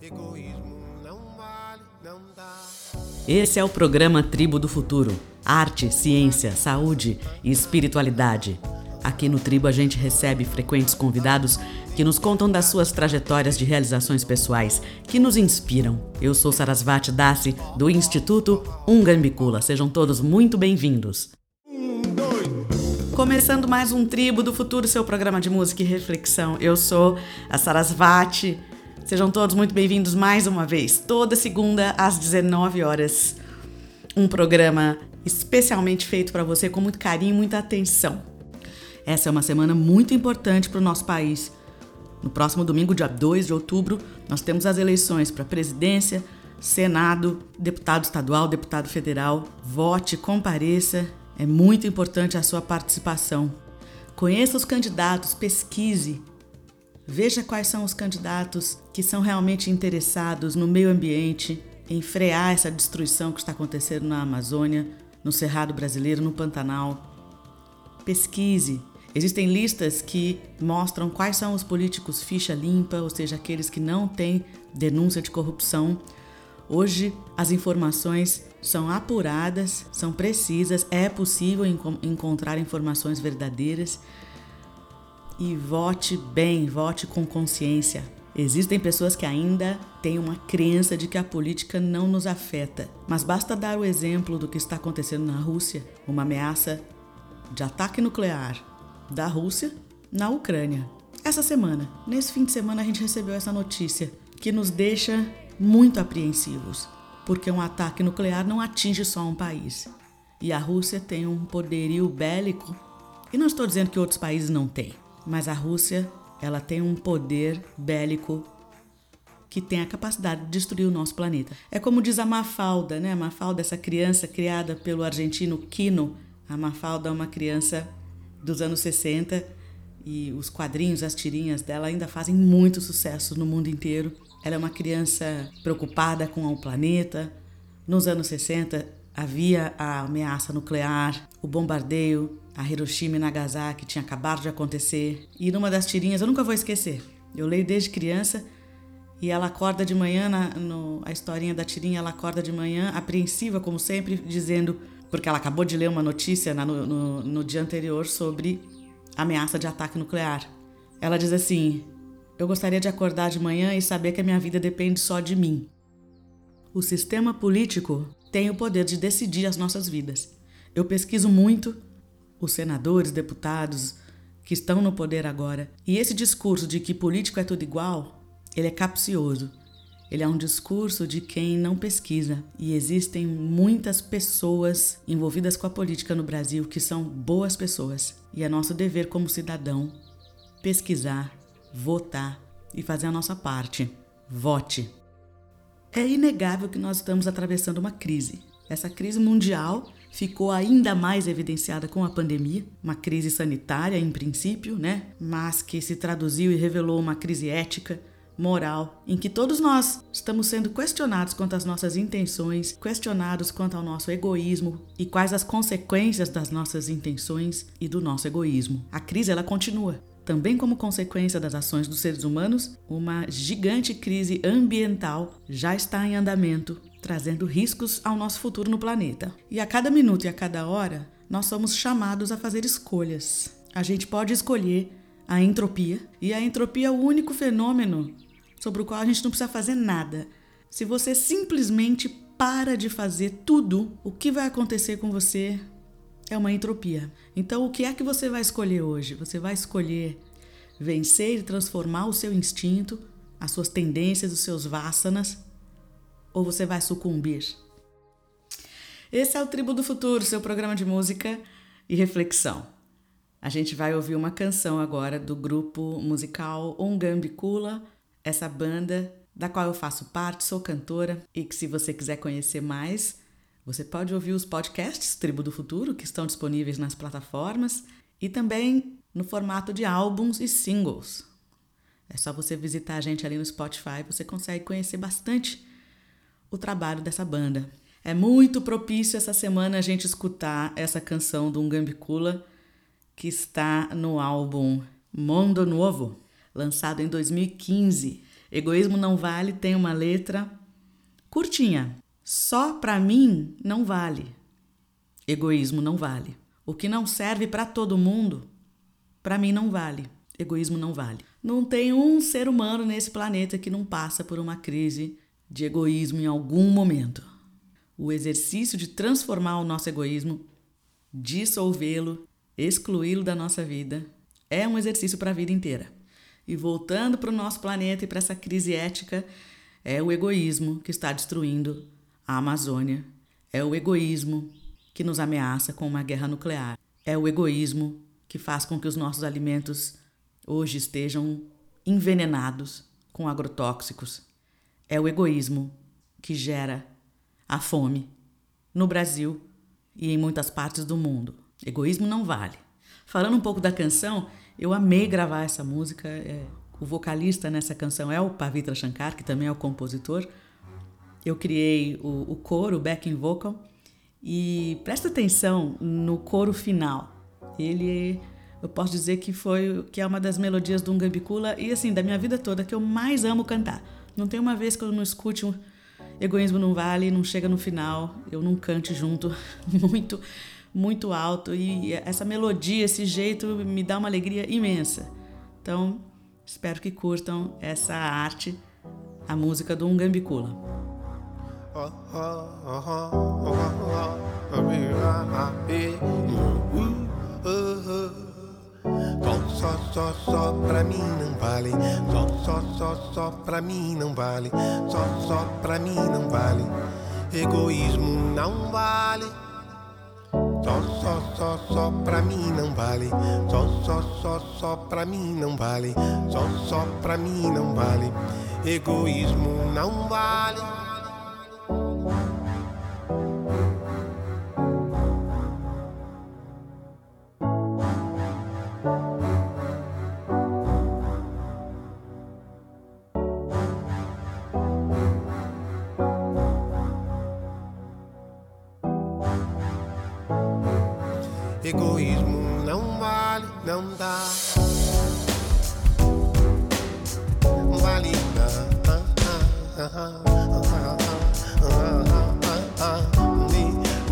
Egoísmo não vale, não dá. Esse é o programa Tribo do Futuro. Arte, ciência, saúde e espiritualidade. Aqui no Tribo a gente recebe frequentes convidados que nos contam das suas trajetórias de realizações pessoais, que nos inspiram. Eu sou Sarasvati Dassi, do Instituto Ungambicula. Sejam todos muito bem-vindos. Começando mais um Tribo do Futuro, seu programa de música e reflexão. Eu sou a Sarasvati. Sejam todos muito bem-vindos mais uma vez, toda segunda às 19 horas. Um programa especialmente feito para você com muito carinho e muita atenção. Essa é uma semana muito importante para o nosso país. No próximo domingo, dia 2 de outubro, nós temos as eleições para presidência, Senado, deputado estadual, deputado federal. Vote, compareça é muito importante a sua participação. Conheça os candidatos, pesquise. Veja quais são os candidatos que são realmente interessados no meio ambiente, em frear essa destruição que está acontecendo na Amazônia, no Cerrado Brasileiro, no Pantanal. Pesquise. Existem listas que mostram quais são os políticos ficha limpa, ou seja, aqueles que não têm denúncia de corrupção. Hoje, as informações são apuradas, são precisas, é possível encontrar informações verdadeiras. E vote bem, vote com consciência. Existem pessoas que ainda têm uma crença de que a política não nos afeta, mas basta dar o exemplo do que está acontecendo na Rússia uma ameaça de ataque nuclear da Rússia na Ucrânia. Essa semana, nesse fim de semana, a gente recebeu essa notícia que nos deixa muito apreensivos porque um ataque nuclear não atinge só um país. E a Rússia tem um poderio bélico, e não estou dizendo que outros países não têm, mas a Rússia, ela tem um poder bélico que tem a capacidade de destruir o nosso planeta. É como diz a Mafalda, né? A Mafalda, essa criança criada pelo argentino Quino. A Mafalda é uma criança dos anos 60 e os quadrinhos, as tirinhas dela ainda fazem muito sucesso no mundo inteiro. Ela é uma criança preocupada com o planeta. Nos anos 60 havia a ameaça nuclear, o bombardeio a Hiroshima e Nagasaki tinha acabado de acontecer. E numa das tirinhas, eu nunca vou esquecer. Eu leio desde criança e ela acorda de manhã, na, no, a historinha da tirinha, ela acorda de manhã, apreensiva, como sempre, dizendo, porque ela acabou de ler uma notícia na, no, no, no dia anterior sobre ameaça de ataque nuclear. Ela diz assim: eu gostaria de acordar de manhã e saber que a minha vida depende só de mim. O sistema político tem o poder de decidir as nossas vidas. Eu pesquiso muito os senadores, deputados que estão no poder agora, e esse discurso de que político é tudo igual, ele é capcioso. Ele é um discurso de quem não pesquisa. E existem muitas pessoas envolvidas com a política no Brasil que são boas pessoas. E é nosso dever como cidadão pesquisar, votar e fazer a nossa parte. Vote. É inegável que nós estamos atravessando uma crise. Essa crise mundial ficou ainda mais evidenciada com a pandemia, uma crise sanitária em princípio, né? Mas que se traduziu e revelou uma crise ética, moral, em que todos nós estamos sendo questionados quanto às nossas intenções, questionados quanto ao nosso egoísmo e quais as consequências das nossas intenções e do nosso egoísmo. A crise ela continua. Também como consequência das ações dos seres humanos, uma gigante crise ambiental já está em andamento, trazendo riscos ao nosso futuro no planeta. E a cada minuto e a cada hora, nós somos chamados a fazer escolhas. A gente pode escolher a entropia, e a entropia é o único fenômeno sobre o qual a gente não precisa fazer nada. Se você simplesmente para de fazer tudo, o que vai acontecer com você é uma entropia. Então, o que é que você vai escolher hoje? Você vai escolher vencer e transformar o seu instinto, as suas tendências, os seus vássanas, ou você vai sucumbir? Esse é o Tribo do Futuro, seu programa de música e reflexão. A gente vai ouvir uma canção agora do grupo musical Ongambicula, essa banda da qual eu faço parte, sou cantora e que se você quiser conhecer mais, você pode ouvir os podcasts Tribo do Futuro, que estão disponíveis nas plataformas, e também no formato de álbuns e singles. É só você visitar a gente ali no Spotify, você consegue conhecer bastante o trabalho dessa banda. É muito propício essa semana a gente escutar essa canção do Ungambicula, que está no álbum Mondo Novo, lançado em 2015. Egoísmo não vale tem uma letra curtinha. Só pra mim não vale. Egoísmo não vale. O que não serve para todo mundo, para mim não vale. Egoísmo não vale. Não tem um ser humano nesse planeta que não passa por uma crise de egoísmo em algum momento. O exercício de transformar o nosso egoísmo, dissolvê-lo, excluí-lo da nossa vida, é um exercício para a vida inteira. E voltando para o nosso planeta e para essa crise ética, é o egoísmo que está destruindo a Amazônia. É o egoísmo que nos ameaça com uma guerra nuclear. É o egoísmo que faz com que os nossos alimentos hoje estejam envenenados com agrotóxicos. É o egoísmo que gera a fome no Brasil e em muitas partes do mundo. Egoísmo não vale. Falando um pouco da canção, eu amei gravar essa música. É, o vocalista nessa canção é o Pavitra Shankar, que também é o compositor. Eu criei o, o coro, o backing vocal, e presta atenção no coro final. Ele, eu posso dizer que foi que é uma das melodias do Ungambicula e assim da minha vida toda que eu mais amo cantar. Não tem uma vez que eu não escute um egoísmo não vale, não chega no final, eu não cante junto muito muito alto e essa melodia, esse jeito me dá uma alegria imensa. Então, espero que curtam essa arte, a música do Ungambicula. Só, só, só, só pra mim não vale. Só, só, só, só pra mim não vale. Só, só pra mim não vale. Egoísmo não vale. Só, só, só, só pra mim não vale. Só, só, só, só pra mim não vale. Só, só pra mim não vale. Egoísmo não vale. Egoísmo não vale, não dá. Vale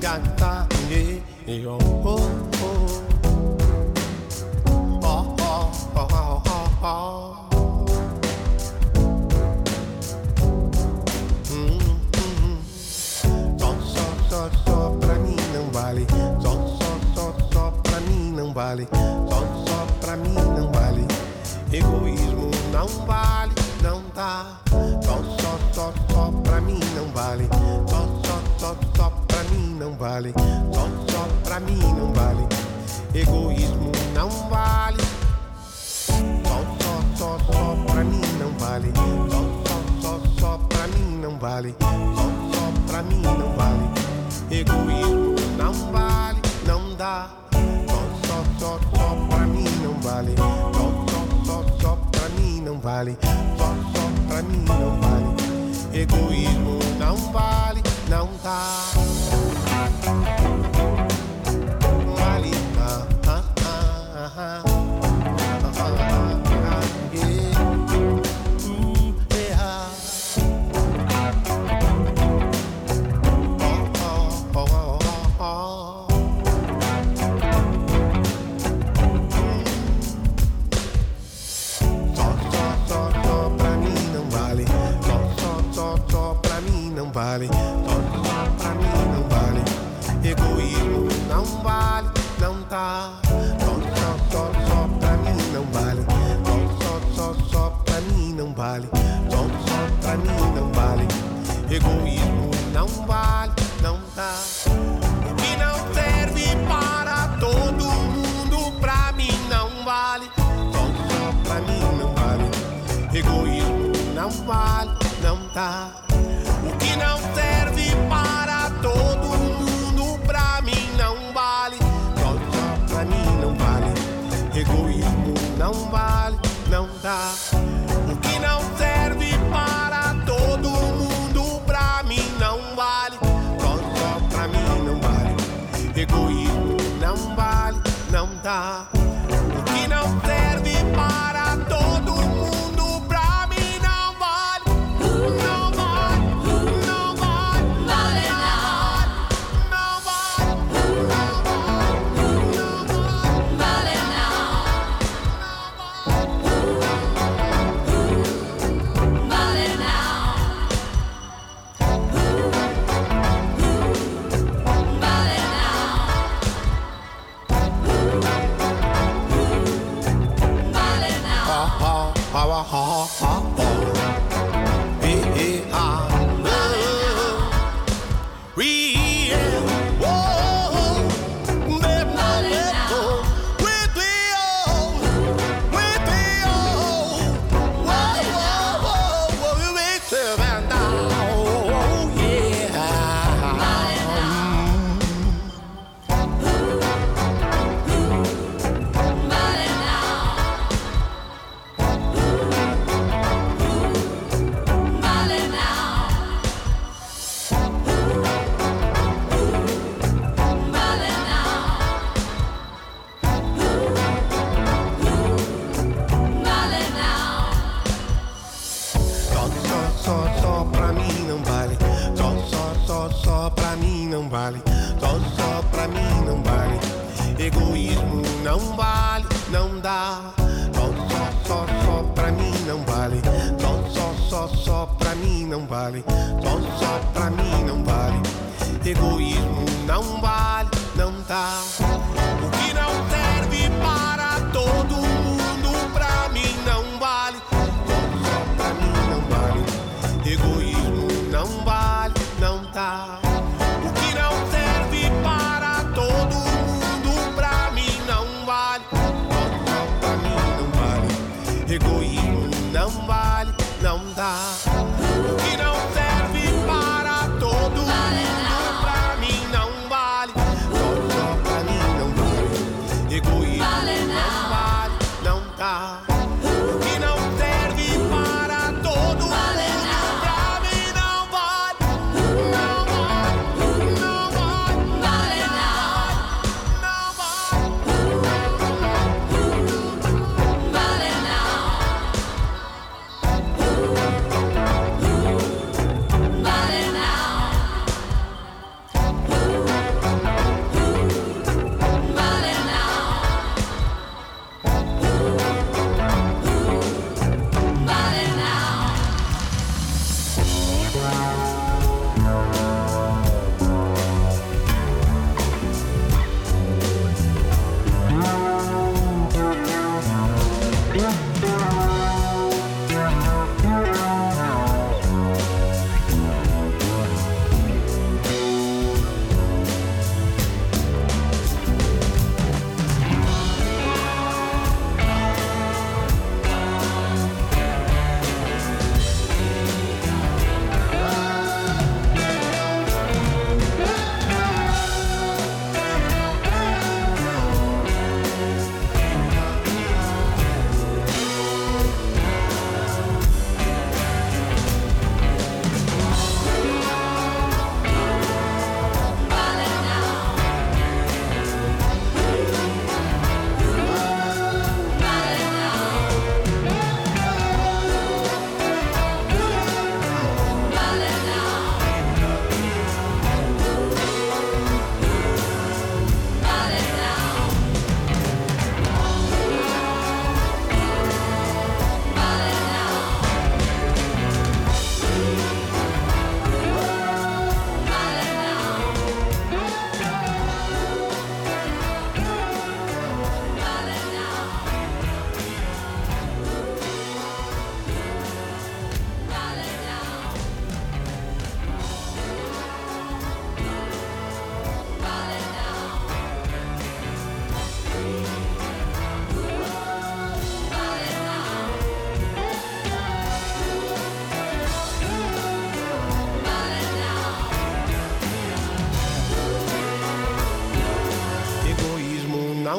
gata oh não vale, não dá. Só, só, só, só pra mim não vale. Só, só, só, só pra mim não vale. Só, só pra mim não vale. Egoísmo não vale. Só, só, só, só pra mim não vale. Só, só, só, só pra mim não vale. Só, só pra mim não vale. Egoísmo não vale, não dá. Não vale. Só, só pra mim não vale. Egoísmo não vale, não dá. Não vale, não tá. O que não serve para todo mundo, pra mim não vale. Só, pra mim não vale. Egoísmo não vale, não dá. Não dá.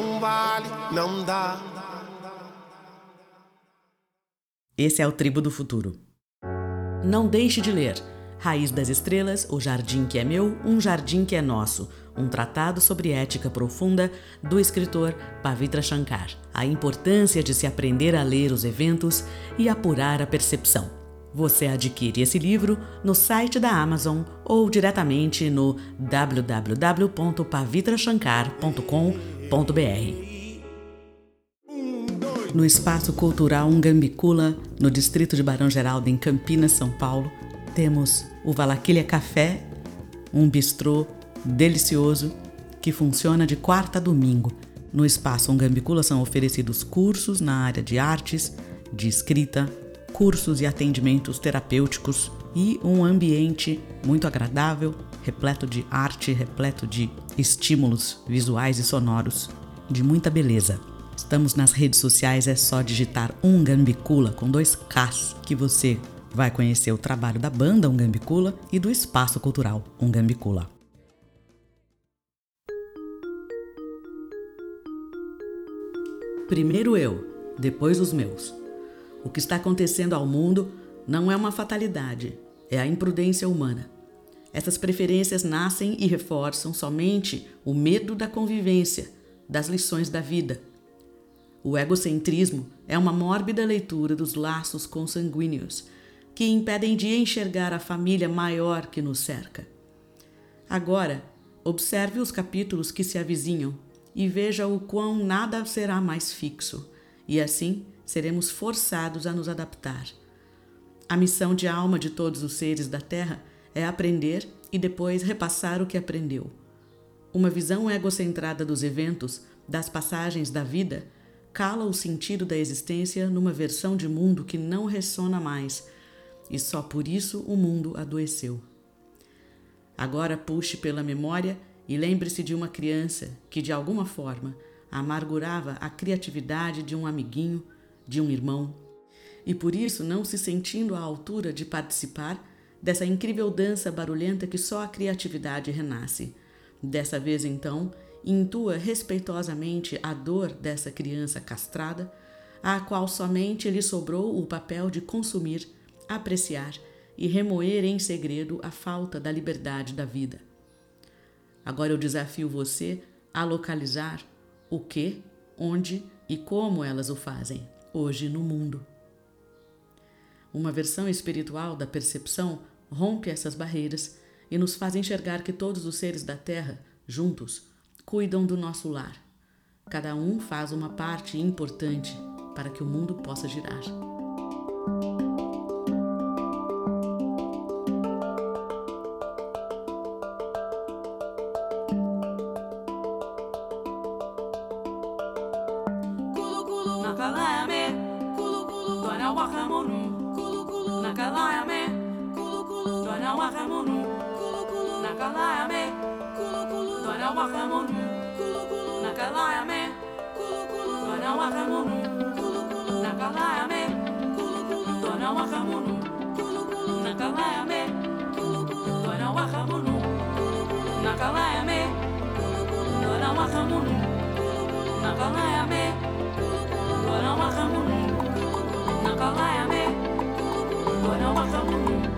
Não vale, não dá. Esse é o Tribo do Futuro. Não deixe de ler Raiz das Estrelas, O Jardim que é Meu, Um Jardim que é Nosso, um tratado sobre ética profunda do escritor Pavitra Shankar. A importância de se aprender a ler os eventos e apurar a percepção. Você adquire esse livro no site da Amazon ou diretamente no www.pavitrashankar.com.br. No Espaço Cultural Ungambicula, no distrito de Barão Geraldo, em Campinas, São Paulo, temos o Valaquilha Café, um bistrô delicioso que funciona de quarta a domingo. No Espaço Ungambicula são oferecidos cursos na área de artes, de escrita, cursos e atendimentos terapêuticos e um ambiente muito agradável, repleto de arte, repleto de estímulos visuais e sonoros, de muita beleza. Estamos nas redes sociais, é só digitar Ungambicula com dois Ks que você vai conhecer o trabalho da banda Ungambicula e do espaço cultural Ungambicula. Primeiro eu, depois os meus. O que está acontecendo ao mundo não é uma fatalidade, é a imprudência humana. Essas preferências nascem e reforçam somente o medo da convivência, das lições da vida. O egocentrismo é uma mórbida leitura dos laços consanguíneos, que impedem de enxergar a família maior que nos cerca. Agora, observe os capítulos que se avizinham e veja o quão nada será mais fixo, e assim seremos forçados a nos adaptar. A missão de alma de todos os seres da Terra é aprender e depois repassar o que aprendeu. Uma visão egocentrada dos eventos, das passagens da vida, cala o sentido da existência numa versão de mundo que não ressona mais, e só por isso o mundo adoeceu. Agora puxe pela memória e lembre-se de uma criança que, de alguma forma, amargurava a criatividade de um amiguinho, de um irmão, e por isso não se sentindo à altura de participar dessa incrível dança barulhenta que só a criatividade renasce. Dessa vez, então, intua respeitosamente a dor dessa criança castrada, à qual somente lhe sobrou o papel de consumir, apreciar e remoer em segredo a falta da liberdade da vida. Agora eu desafio você a localizar o que, onde e como elas o fazem hoje no mundo. Uma versão espiritual da percepção rompe essas barreiras e nos faz enxergar que todos os seres da Terra, juntos, cuidam do nosso lar. Cada um faz uma parte importante para que o mundo possa girar. Guanajuamunu, kulu kulu nakalayame, kulu kulu Guanajuamunu, kulu kulu nakalayame, kulu kulu kulu kulu kulu kulu Guanajuamunu, kulu kulu kulu kulu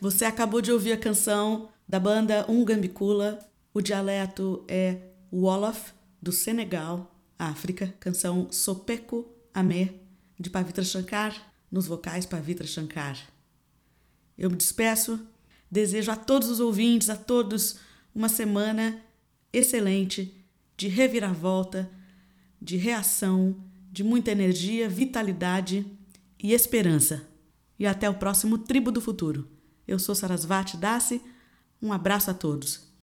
Você acabou de ouvir a canção da banda Ungambicula. O dialeto é Wolof, do Senegal, África. Canção Sopeco Amé, de Pavitra Shankar. Nos vocais, Pavitra Shankar. Eu me despeço. Desejo a todos os ouvintes, a todos, uma semana excelente, de reviravolta, de reação, de muita energia, vitalidade e esperança. E até o próximo Tribo do Futuro. Eu sou Sarasvati Dassi. Um abraço a todos.